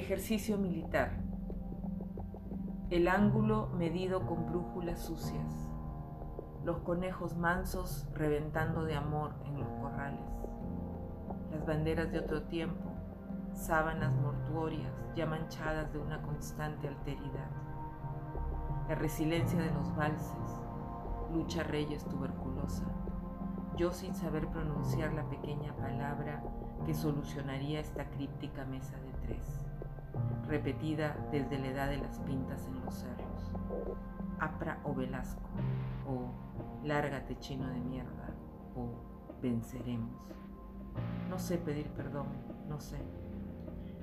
Ejercicio militar. El ángulo medido con brújulas sucias. Los conejos mansos reventando de amor en los corrales. Las banderas de otro tiempo, sábanas mortuorias ya manchadas de una constante alteridad. La resiliencia de los valses, lucha reyes tuberculosa. Yo sin saber pronunciar la pequeña palabra que solucionaría esta críptica mesa de tres repetida desde la edad de las pintas en los cerros. Apra o Velasco, o lárgate chino de mierda, o venceremos. No sé pedir perdón, no sé.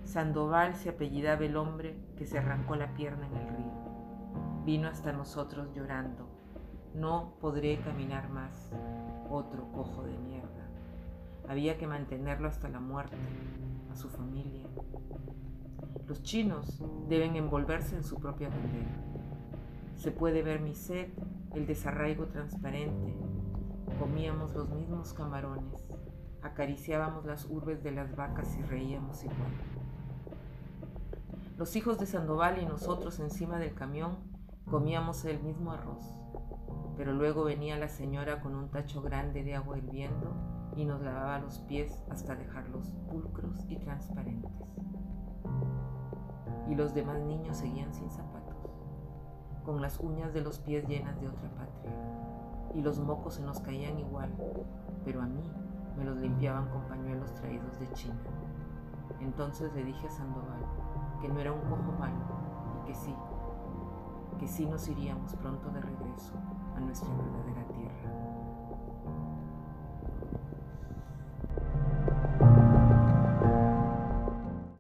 Sandoval se apellidaba el hombre que se arrancó la pierna en el río. Vino hasta nosotros llorando. No podré caminar más. Otro cojo de mierda. Había que mantenerlo hasta la muerte, a su familia, los chinos deben envolverse en su propia bandera. Se puede ver mi sed, el desarraigo transparente. Comíamos los mismos camarones, acariciábamos las urbes de las vacas y reíamos igual. Los hijos de Sandoval y nosotros encima del camión comíamos el mismo arroz, pero luego venía la señora con un tacho grande de agua hirviendo y nos lavaba los pies hasta dejarlos pulcros y transparentes y los demás niños seguían sin zapatos, con las uñas de los pies llenas de otra patria, y los mocos se nos caían igual, pero a mí me los limpiaban con pañuelos traídos de China. Entonces le dije a Sandoval que no era un cojo malo y que sí, que sí nos iríamos pronto de regreso a nuestra verdadera tierra.